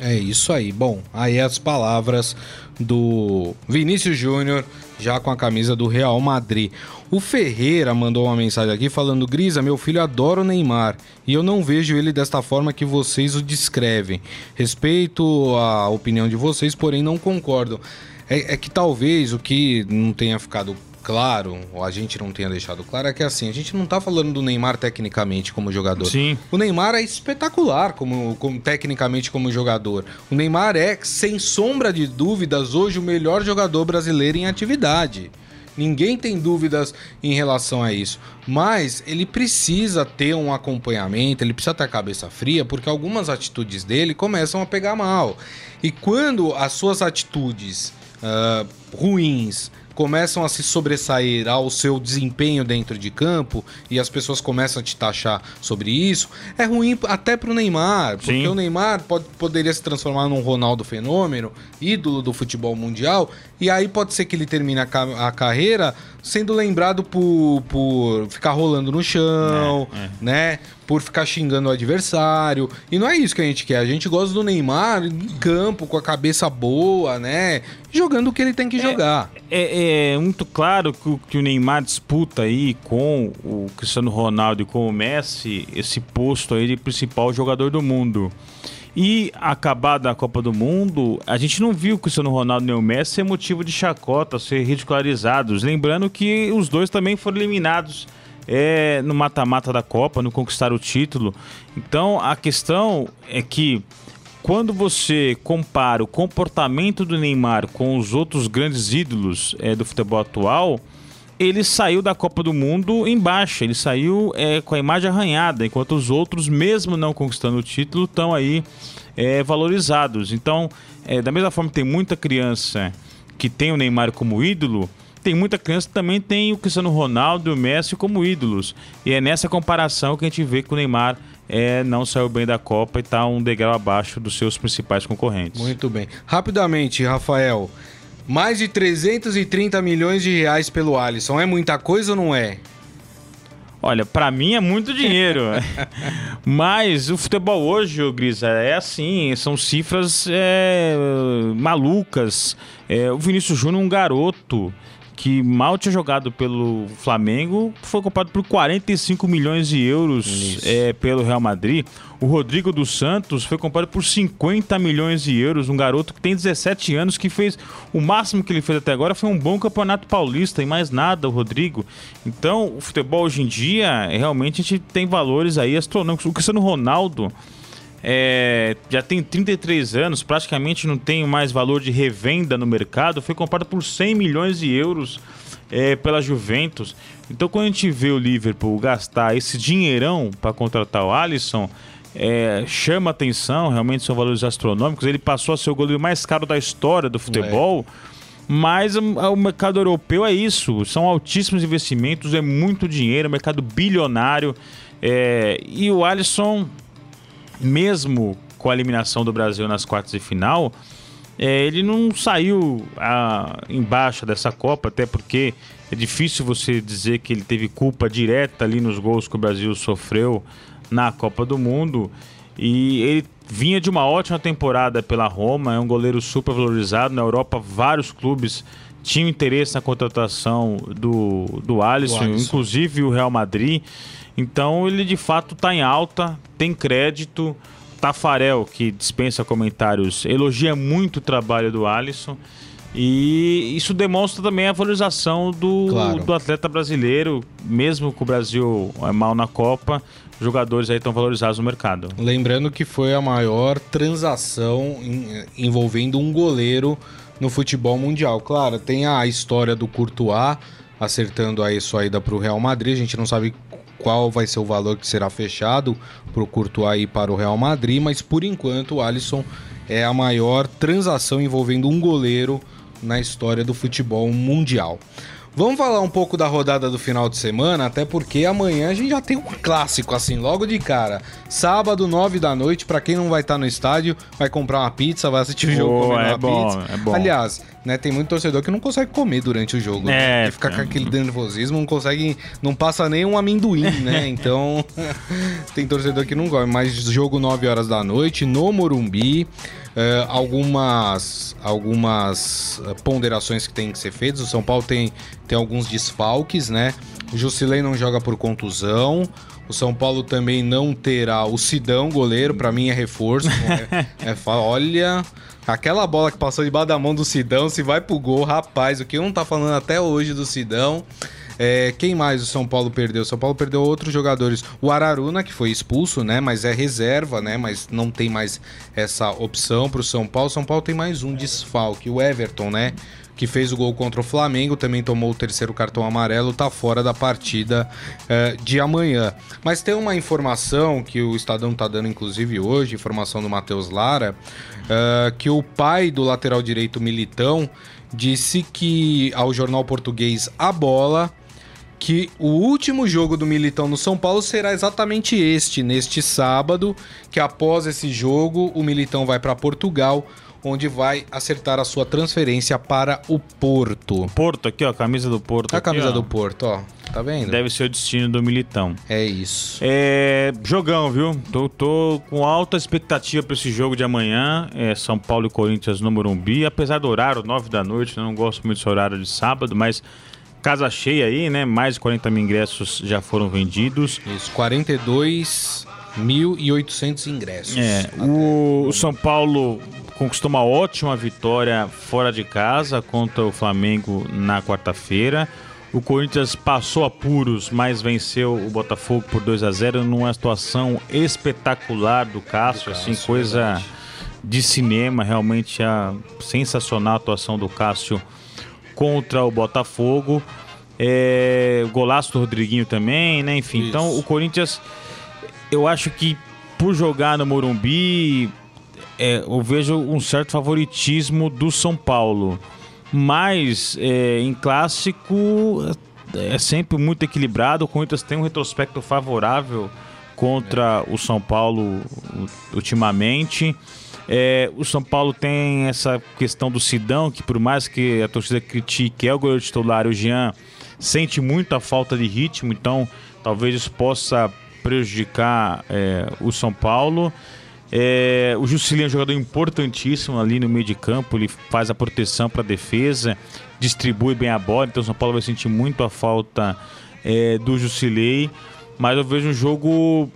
Speaker 1: É isso aí. Bom, aí as palavras do Vinícius Júnior já com a camisa do Real Madrid. O Ferreira mandou uma mensagem aqui falando: Grisa, meu filho adora o Neymar e eu não vejo ele desta forma que vocês o descrevem. Respeito a opinião de vocês, porém não concordo. É, é que talvez o que não tenha ficado claro, ou a gente não tenha deixado claro, é que assim, a gente não tá falando do Neymar tecnicamente como jogador.
Speaker 2: Sim.
Speaker 1: O Neymar é espetacular como, como tecnicamente como jogador. O Neymar é, sem sombra de dúvidas, hoje o melhor jogador brasileiro em atividade. Ninguém tem dúvidas em relação a isso. Mas ele precisa ter um acompanhamento, ele precisa ter a cabeça fria, porque algumas atitudes dele começam a pegar mal. E quando as suas atitudes uh, ruins começam a se sobressair ao seu desempenho dentro de campo e as pessoas começam a te taxar sobre isso, é ruim até pro Neymar, porque
Speaker 2: Sim.
Speaker 1: o Neymar pode, poderia se transformar num Ronaldo fenômeno, ídolo do futebol mundial, e aí pode ser que ele termine a, ca- a carreira sendo lembrado por, por ficar rolando no chão,
Speaker 2: É, é.
Speaker 1: né? Por ficar xingando o adversário. E não é isso que a gente quer. A gente gosta do Neymar em campo, com a cabeça boa, né? Jogando o que ele tem que jogar.
Speaker 2: É, é muito claro que o, que o Neymar disputa aí com o Cristiano Ronaldo e com o Messi esse posto aí de principal jogador do mundo. E acabada a Copa do Mundo, a gente não viu o Cristiano Ronaldo nem o Messi ser motivo de chacota, ser ridicularizados. Lembrando que os dois também foram eliminados é, no mata-mata da Copa, no conquistar o título. Então a questão é que quando você compara o comportamento do Neymar com os outros grandes ídolos é, do futebol atual, ele saiu da Copa do Mundo em baixa, ele saiu é, com a imagem arranhada, enquanto os outros, mesmo não conquistando o título, estão aí é, valorizados. Então, é, da mesma forma que tem muita criança que tem o Neymar como ídolo, tem muita criança que também tem o Cristiano Ronaldo e o Messi como ídolos. E é nessa comparação que a gente vê que o Neymar é, não saiu bem da Copa e está um degrau abaixo dos seus principais concorrentes.
Speaker 1: Muito bem. Rapidamente, Rafael. Mais de 330 milhões de reais pelo Alisson. É muita coisa ou não é?
Speaker 2: Olha, pra mim é muito dinheiro. Mas o futebol hoje, Grisa, é assim, são cifras é, malucas. É, o Vinícius Júnior, um garoto que mal tinha jogado pelo Flamengo, foi comprado por 45 milhões de euros é, pelo Real Madrid. O Rodrigo dos Santos foi comprado por 50 milhões de euros, um garoto que tem 17 anos, que fez o máximo que ele fez até agora foi um bom campeonato paulista e mais nada, o Rodrigo. Então, o futebol hoje em dia, realmente a gente tem valores aí astronômicos. O Cristiano Ronaldo é, já tem 33 anos, praticamente não tem mais valor de revenda no mercado, foi comprado por 100 milhões de euros é, pela Juventus. Então, quando a gente vê o Liverpool gastar esse dinheirão para contratar o Alisson, é, chama atenção, realmente são valores astronômicos. Ele passou a ser o goleiro mais caro da história do futebol. Mas o, o mercado europeu é isso, são altíssimos investimentos, é muito dinheiro, é um mercado bilionário. é, e o Alisson, mesmo com a eliminação do Brasil nas quartas de final, é, ele não saiu ah, embaixo dessa Copa, até porque é difícil você dizer que ele teve culpa direta ali nos gols que o Brasil sofreu na Copa do Mundo. E ele vinha de uma ótima temporada pela Roma, é um goleiro super valorizado. Na Europa, vários clubes tinham interesse na contratação do, do Alisson,
Speaker 1: Do Alisson.
Speaker 2: inclusive o Real Madrid. Então ele de fato está em alta, tem crédito. Tafarel, que dispensa comentários, elogia muito o trabalho do Alisson. E isso demonstra também a valorização do,
Speaker 1: Claro.
Speaker 2: do atleta brasileiro, mesmo com o Brasil é, mal na Copa, jogadores aí estão valorizados no mercado.
Speaker 1: Lembrando que foi a maior transação envolvendo um goleiro no futebol mundial. Claro, tem a história do Courtois acertando aí sua ida para o Real Madrid. A gente não sabe qual vai ser o valor que será fechado para o Courtois ir para o Real Madrid, mas por enquanto o Alisson é a maior transação envolvendo um goleiro na história do futebol mundial. Vamos falar um pouco da rodada do final de semana, até porque amanhã a gente já tem um clássico, assim, logo de cara. Sábado, 9 da noite, pra quem não vai estar no estádio, vai comprar uma pizza, vai assistir o jogo
Speaker 2: Boa,
Speaker 1: comendo
Speaker 2: é
Speaker 1: uma
Speaker 2: bom,
Speaker 1: pizza.
Speaker 2: é bom.
Speaker 1: Aliás, né, tem muito torcedor que não consegue comer durante o jogo.
Speaker 2: É,
Speaker 1: né? E fica com
Speaker 2: é.
Speaker 1: aquele nervosismo, não consegue, não passa nem um amendoim, né? Então, tem torcedor que não gosta. Mas jogo 9 horas da noite, no Morumbi. É, algumas algumas eh, ponderações que tem que ser feitas. O São Paulo tem, tem alguns desfalques, né? O Jusilei não joga por contusão. O São Paulo também não terá o Sidão, goleiro, pra mim é reforço. É, é olha, Aquela bola que passou debaixo da mão do Sidão, se vai pro gol, rapaz, o que não tá falando até hoje do Sidão. É, quem mais o São Paulo perdeu? O São Paulo perdeu outros jogadores. O Araruna, que foi expulso, né? Mas é reserva, né? Mas não tem mais essa opção pro São Paulo. São Paulo tem mais um desfalque, o Everton, né? que fez o gol contra o Flamengo, também tomou o terceiro cartão amarelo, tá fora da partida uh, de amanhã. Mas tem uma informação que o Estadão tá dando, inclusive hoje, informação do Matheus Lara, uh, que o pai do lateral direito Militão disse que ao jornal português A Bola que o último jogo do Militão no São Paulo será exatamente este, neste sábado, que após esse jogo o Militão vai para Portugal onde vai acertar a sua transferência para o Porto.
Speaker 2: Porto aqui, ó, camisa do Porto.
Speaker 1: A
Speaker 2: aqui,
Speaker 1: camisa
Speaker 2: ó.
Speaker 1: do Porto, ó. Tá vendo?
Speaker 2: Deve ser o destino do Militão.
Speaker 1: É isso.
Speaker 2: É. Jogão, viu? Tô, tô com alta expectativa para esse jogo de amanhã. É São Paulo e Corinthians no Morumbi. Apesar do horário, 9 da noite, eu não gosto muito desse horário de sábado, mas casa cheia aí, né? Mais de 40 mil ingressos já foram vendidos.
Speaker 1: Isso, 42.800 ingressos.
Speaker 2: É, o, o São Paulo conquistou uma ótima vitória fora de casa contra o Flamengo na quarta-feira. O Corinthians passou apuros, mas venceu o Botafogo por 2 a 0 numa situação espetacular do Cássio, assim, coisa
Speaker 1: verdade.
Speaker 2: de cinema, realmente a sensacional atuação do Cássio contra o Botafogo. É, o golaço do Rodriguinho também, né? Enfim,
Speaker 1: Isso.
Speaker 2: então o Corinthians, eu acho que por jogar no Morumbi, é, eu vejo um certo favoritismo do São Paulo. Mas é, em clássico é sempre muito equilibrado. O Corinthians tem um retrospecto favorável contra o São Paulo ultimamente. É, o São Paulo tem essa questão do Sidão, que por mais que a torcida critique, é o goleiro titular, o Jean sente muito a falta de ritmo, então talvez isso possa prejudicar é, o São Paulo. É, o Jusilei é um jogador importantíssimo ali no meio de campo, ele faz a proteção para a defesa, distribui bem a bola, então o São Paulo vai sentir muito a falta é, do Jusilei, mas eu vejo um jogo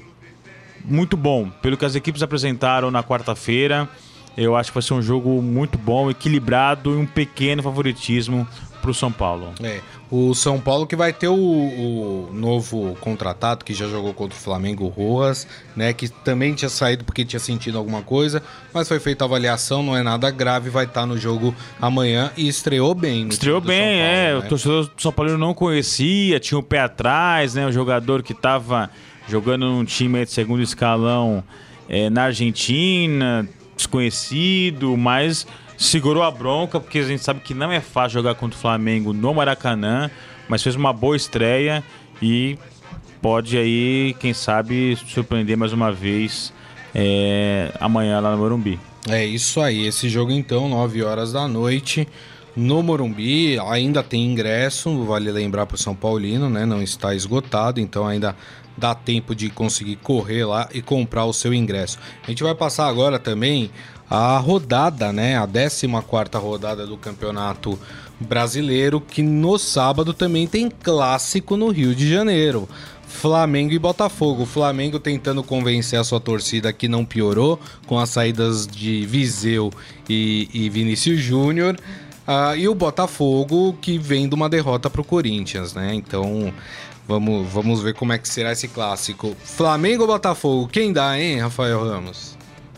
Speaker 2: muito bom. Pelo que as equipes apresentaram na quarta-feira, eu acho que vai ser um jogo muito bom, equilibrado e um pequeno favoritismo para o São Paulo.
Speaker 1: É, o São Paulo que vai ter o, o novo contratado que já jogou contra o Flamengo, o Rojas, né? Que também tinha saído porque tinha sentido alguma coisa, mas foi feita a avaliação, não é nada grave, vai estar no jogo amanhã e estreou bem.
Speaker 2: Estreou bem,
Speaker 1: São Paulo,
Speaker 2: é.
Speaker 1: né?
Speaker 2: O torcedor do São Paulo não conhecia, tinha o pé atrás, né? O jogador que estava jogando num time de segundo escalão é, na Argentina, desconhecido, mas segurou a bronca, porque a gente sabe que não é fácil jogar contra o Flamengo no Maracanã, mas fez uma boa estreia e pode aí, quem sabe, surpreender mais uma vez é, amanhã lá no Morumbi.
Speaker 1: É isso aí, esse jogo então, 9 horas da noite, no Morumbi, ainda tem ingresso, vale lembrar para o São Paulino, né? Não está esgotado, então ainda dá tempo de conseguir correr lá e comprar o seu ingresso. A gente vai passar agora também a rodada, né? A 14 rodada do Campeonato Brasileiro, que no sábado também tem clássico no Rio de Janeiro. Flamengo e Botafogo. O Flamengo tentando convencer a sua torcida que não piorou com as saídas de Viseu e, e Vinícius Júnior. Ah, e o Botafogo que vem de uma derrota para o Corinthians, né? Então vamos, vamos ver como é que será esse clássico. Flamengo ou Botafogo? Quem dá, hein, Rafael Ramos?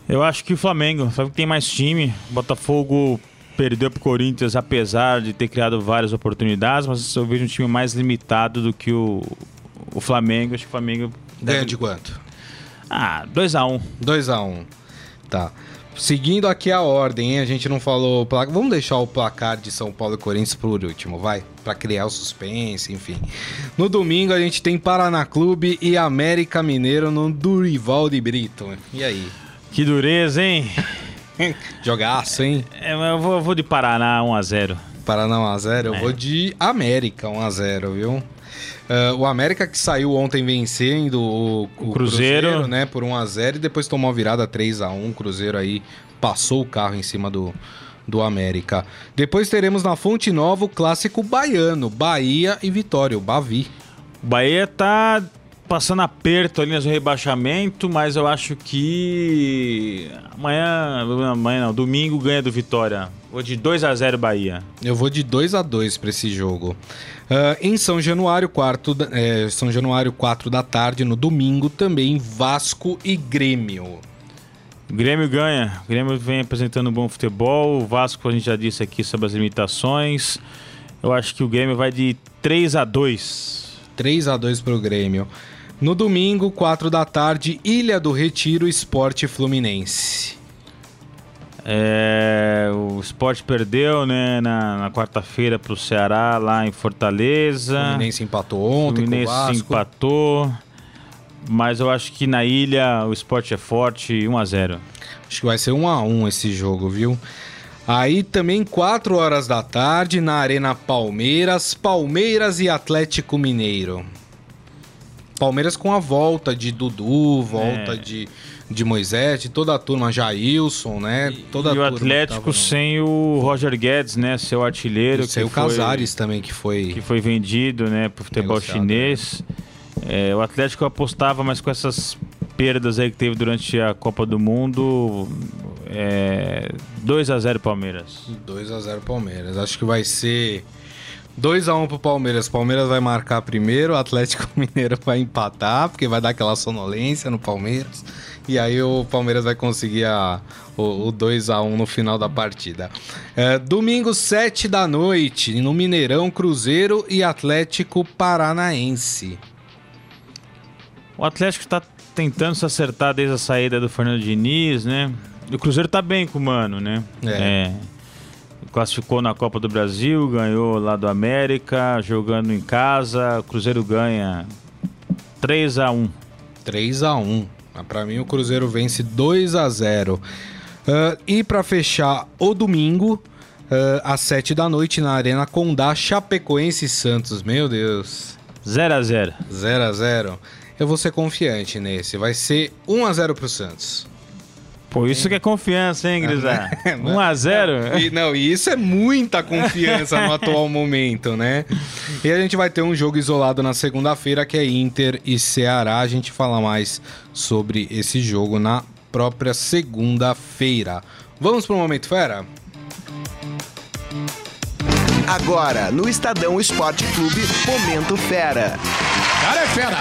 Speaker 2: Eu acho que o Flamengo, sabe que tem mais time. O Botafogo perdeu pro Corinthians, apesar de ter criado várias oportunidades, mas eu vejo um time mais limitado do que o, o Flamengo. Acho que o Flamengo.
Speaker 1: Ganha de quanto?
Speaker 2: Ah, 2x1.
Speaker 1: 2x1. Tá. Seguindo aqui a ordem, hein? A gente não falou o. Vamos deixar o placar de São Paulo e Corinthians por último, vai? Pra criar o suspense, enfim. No domingo a gente tem Paraná Clube e América Mineiro no Durival de Brito. E aí?
Speaker 2: Que dureza, hein?
Speaker 1: Jogaço, hein?
Speaker 2: É, mas eu vou, eu vou de Paraná 1x0.
Speaker 1: Paraná 1x0. Eu
Speaker 2: É.
Speaker 1: vou de América 1x0, viu? Ah, o América que saiu ontem vencendo o, o
Speaker 2: Cruzeiro.
Speaker 1: né, por 1x0 e depois tomou a virada 3x1. O Cruzeiro aí passou o carro em cima do, do América. Depois teremos na Fonte Nova o clássico baiano, Bahia e Vitória, o Bavi.
Speaker 2: O Bahia tá passando aperto ali no rebaixamento, mas eu acho que amanhã, amanhã não, domingo ganha do Vitória. Vou de 2 a 0 Bahia.
Speaker 1: Eu vou de 2 a 2 para esse jogo. Uh, em São Januário, quarto, é, São Januário, 4 da tarde, no domingo, também Vasco e Grêmio.
Speaker 2: O Grêmio ganha. O Grêmio vem apresentando um bom futebol. O Vasco, a gente já disse aqui sobre as limitações. Eu acho que o Grêmio vai de 3 a 2
Speaker 1: 3 a 2 para o Grêmio. No domingo, 4 da tarde, Ilha do Retiro, Esporte Fluminense.
Speaker 2: É, o esporte perdeu né, na, na quarta-feira para o Ceará, lá em Fortaleza.
Speaker 1: O Fluminense empatou ontem. O
Speaker 2: Fluminense empatou. Mas eu acho que na ilha o esporte é forte, 1 a 0
Speaker 1: Acho que vai ser 1 a 1 esse jogo, viu? Aí também 4 horas da tarde na Arena Palmeiras, Palmeiras e Atlético Mineiro. Palmeiras com a volta de Dudu, volta é. de, de Moisés, de toda a turma, Jailson, né? Toda
Speaker 2: e o Atlético sem o Roger Guedes, né? Seu artilheiro. E
Speaker 1: sem o Casares também, que foi...
Speaker 2: Que foi vendido, né? Pro futebol chinês. Né? É, o Atlético apostava, mas com essas perdas aí que teve durante a Copa do Mundo, é, 2 a 0 Palmeiras.
Speaker 1: 2 a 0 Palmeiras. Acho que vai ser 2 a 1 pro Palmeiras. Palmeiras vai marcar primeiro, o Atlético Mineiro vai empatar, porque vai dar aquela sonolência no Palmeiras. E aí o Palmeiras vai conseguir a, o, o 2 a 1 no final da partida. É, domingo, 7 da noite, no Mineirão, Cruzeiro e Atlético Paranaense.
Speaker 2: O Atlético está tentando se acertar desde a saída do Fernando Diniz, né? O Cruzeiro tá bem com o Mano, né? É. é. Classificou na Copa do Brasil, ganhou lá do América, jogando em casa. O Cruzeiro ganha 3 a 1
Speaker 1: 3 a 1 Para mim, o Cruzeiro vence 2 a 0 uh, ah, E para fechar o domingo, uh, às 7 da noite, na Arena Condá, Chapecoense e Santos. Meu Deus.
Speaker 2: 0 a 0
Speaker 1: 0 a 0 eu vou ser confiante nesse. Vai ser 1 a 0 pro Santos.
Speaker 2: Pô, isso que é confiança, hein, Grisa? 1 a 0
Speaker 1: e, não, e isso é muita confiança no atual momento, né? E a gente vai ter um jogo isolado na segunda-feira, que é Inter e Ceará. A gente fala mais sobre esse jogo na própria segunda-feira. Vamos pro Momento Fera?
Speaker 7: Agora, no Estadão Esporte Clube, Momento Fera.
Speaker 1: Cara é fera!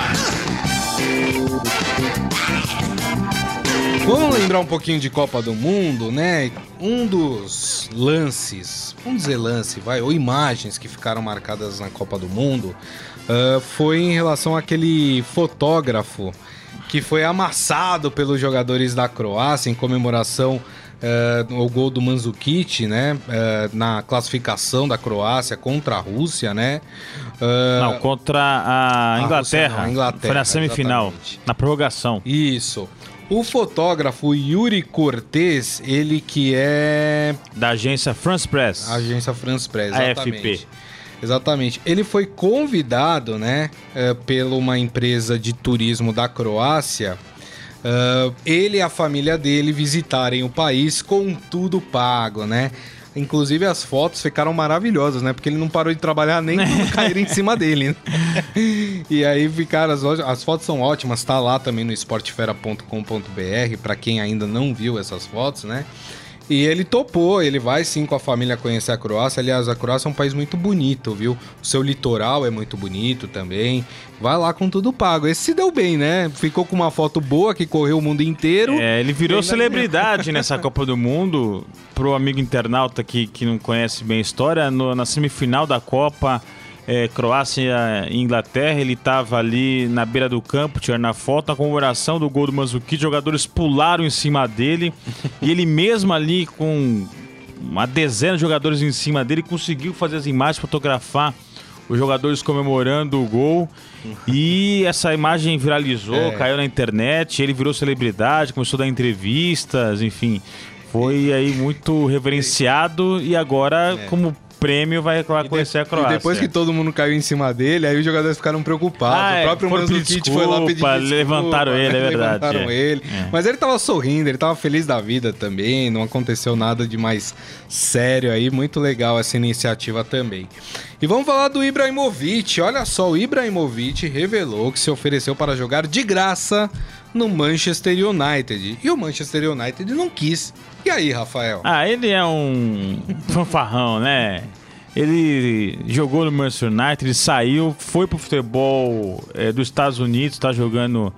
Speaker 1: Vamos lembrar um pouquinho de Copa do Mundo, né? Um dos lances, vamos dizer lance, vai, ou imagens que ficaram marcadas na Copa do Mundo uh, foi em relação àquele fotógrafo que foi amassado pelos jogadores da Croácia em comemoração uh, ao gol do Mandzukic, né? Uh, na classificação da Croácia contra a Rússia, né?
Speaker 2: Uh, não, contra a, a Inglaterra. Rússia, não, a Inglaterra. Foi na semifinal, exatamente. na prorrogação.
Speaker 1: Isso. O fotógrafo Yuri Cortez, ele que é.
Speaker 2: Da agência France Press.
Speaker 1: Agência France Press, exatamente. AFP. Exatamente. Ele foi convidado, né, é, pela uma empresa de turismo da Croácia. Uh, ele e a família dele visitarem o país com tudo pago, né? Inclusive as fotos ficaram maravilhosas, né? Porque ele não parou de trabalhar nem caíram em cima dele. Né? e aí ficaram as, as fotos são ótimas, tá lá também no esportefera.com.br para quem ainda não viu essas fotos, né? E ele topou, ele vai sim com a família conhecer a Croácia. Aliás, a Croácia é um país muito bonito, viu? O seu litoral é muito bonito também. Vai lá com tudo pago. Esse se deu bem, né? Ficou com uma foto boa que correu o mundo inteiro.
Speaker 2: É, ele virou celebridade nessa Copa do Mundo. Pro amigo internauta que, que não conhece bem a história, no, na semifinal da Copa é, Croácia e Inglaterra, ele estava ali na beira do campo, tirando na foto, na comemoração do gol do Mandzukic, jogadores pularam em cima dele e ele mesmo ali com uma dezena de jogadores em cima dele conseguiu fazer as imagens, fotografar os jogadores comemorando o gol. E essa imagem viralizou, é. caiu na internet, ele virou celebridade, começou a dar entrevistas, enfim. Foi aí muito reverenciado e agora, é. como prêmio vai vai conhecer a Croácia.
Speaker 1: E depois que todo mundo caiu em cima dele, aí os jogadores ficaram preocupados.
Speaker 2: Ah,
Speaker 1: o
Speaker 2: é,
Speaker 1: próprio Mandzukic foi lá pedir
Speaker 2: desculpa,
Speaker 1: desculpa.
Speaker 2: levantaram ele, é verdade,
Speaker 1: Levantaram
Speaker 2: é.
Speaker 1: ele.
Speaker 2: É.
Speaker 1: Mas ele tava sorrindo, ele tava feliz da vida também, não aconteceu nada de mais sério aí. Muito legal essa iniciativa também. E vamos falar do Ibrahimovic. Olha só, o Ibrahimovic revelou que se ofereceu para jogar de graça no Manchester United. E o Manchester United não quis. E aí, Rafael?
Speaker 2: Ah, ele é um fanfarrão, né? Ele jogou no Manchester United, ele saiu, foi pro futebol é, dos Estados Unidos, tá jogando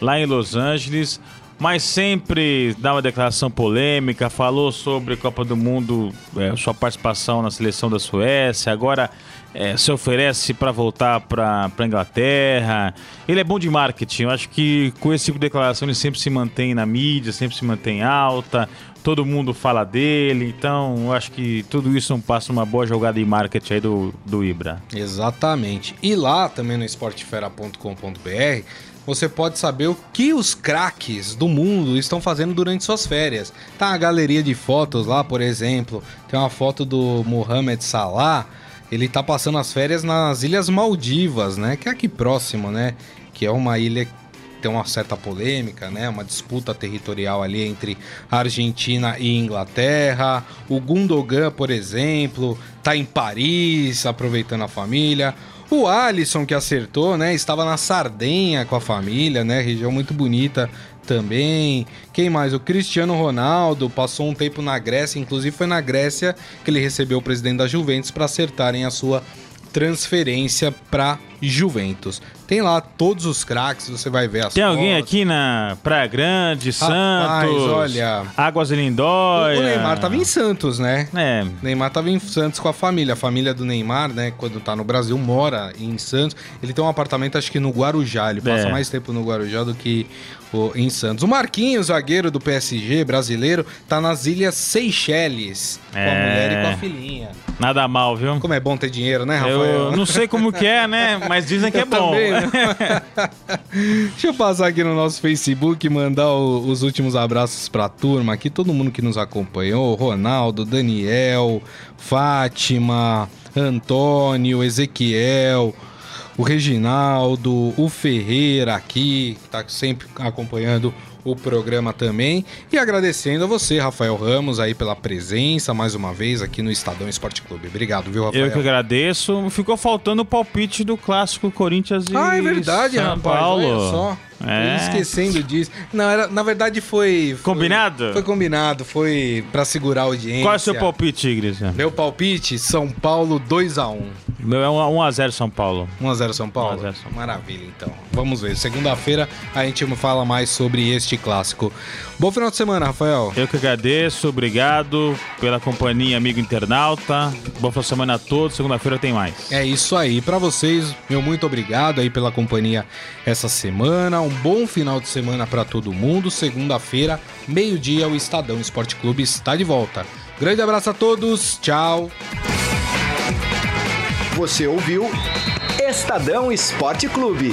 Speaker 2: lá em Los Angeles, mas sempre dá uma declaração polêmica, falou sobre Copa do Mundo, é, sua participação na seleção da Suécia, agora é, se oferece para voltar para Inglaterra. Ele é bom de marketing, eu acho que com esse tipo de declaração ele sempre se mantém na mídia, sempre se mantém alta, todo mundo fala dele, então eu acho que tudo isso passa uma boa jogada de marketing aí do, do Ibra.
Speaker 1: Exatamente. E lá também no esportefera.com.br você pode saber o que os craques do mundo estão fazendo durante suas férias. Tá a galeria de fotos lá, por exemplo, tem uma foto do Mohamed Salah, ele tá passando as férias nas Ilhas Maldivas, né? Que é aqui próximo, né? Que é uma ilha que tem uma certa polêmica, né? Uma disputa territorial ali entre Argentina e Inglaterra. O Gundogan, por exemplo, tá em Paris, aproveitando a família. O Alisson, que acertou, né? Estava na Sardenha com a família, né? Região muito bonita também. Quem mais? O Cristiano Ronaldo passou um tempo na Grécia, inclusive foi na Grécia que ele recebeu o presidente da Juventus para acertarem a sua transferência para Juventus. Tem lá todos os craques, você vai ver as
Speaker 2: Tem alguém
Speaker 1: fotos.
Speaker 2: aqui na Praia Grande,
Speaker 1: Rapaz,
Speaker 2: Santos,
Speaker 1: olha-
Speaker 2: Águas de Lindóia.
Speaker 1: O Neymar tava em Santos, né?
Speaker 2: É,
Speaker 1: O Neymar tava em Santos com a família. A família do Neymar, né, quando tá no Brasil, mora em Santos. Ele tem um apartamento, acho que no Guarujá. Ele passa
Speaker 2: É.
Speaker 1: mais tempo no Guarujá do que em Santos. O Marquinhos, zagueiro do PSG, brasileiro, tá nas Ilhas Seychelles. Com a
Speaker 2: É.
Speaker 1: mulher e com a filhinha.
Speaker 2: nada mal, viu?
Speaker 1: Como é bom ter dinheiro, né, Rafael?
Speaker 2: Eu não sei como que é, né? Mas dizem que é bom.
Speaker 1: também, né? Deixa eu passar aqui no nosso Facebook e mandar o- os últimos abraços pra turma aqui, todo mundo que nos acompanhou, Ronaldo, Daniel, Fátima, Antônio, Ezequiel, o Reginaldo, o Ferreira aqui, que tá sempre acompanhando o programa também. E agradecendo a você, Rafael Ramos, aí pela presença mais uma vez aqui no Estadão Esporte Clube. Obrigado, viu, Rafael?
Speaker 2: Eu que agradeço. Ficou faltando o palpite do clássico Corinthians e
Speaker 1: Ah, é verdade,
Speaker 2: São
Speaker 1: rapaz.
Speaker 2: Paulo.
Speaker 1: Olha só.
Speaker 2: É.
Speaker 1: Esquecendo disso. Não, era, na verdade foi, foi-
Speaker 2: Combinado?
Speaker 1: Foi combinado, foi pra segurar a audiência.
Speaker 2: Qual é o seu palpite, Tigres?
Speaker 1: Meu palpite, São Paulo 2x1.
Speaker 2: Meu é 1x0 São Paulo.
Speaker 1: 1x0 São Paulo?
Speaker 2: 1 a 0 São Paulo.
Speaker 1: Maravilha, então. Vamos ver. Segunda-feira a gente fala mais sobre este clássico. Bom final de semana, Rafael.
Speaker 2: Eu que agradeço, obrigado pela companhia, amigo internauta. Boa final de semana a todos. Segunda-feira tem mais.
Speaker 1: É isso aí. Pra vocês, meu muito obrigado aí pela companhia essa semana. Um bom final de semana pra todo mundo. Segunda-feira, meio-dia, o Estadão Esporte Clube está de volta. Grande abraço a todos. Tchau.
Speaker 7: Você ouviu Estadão Esporte Clube.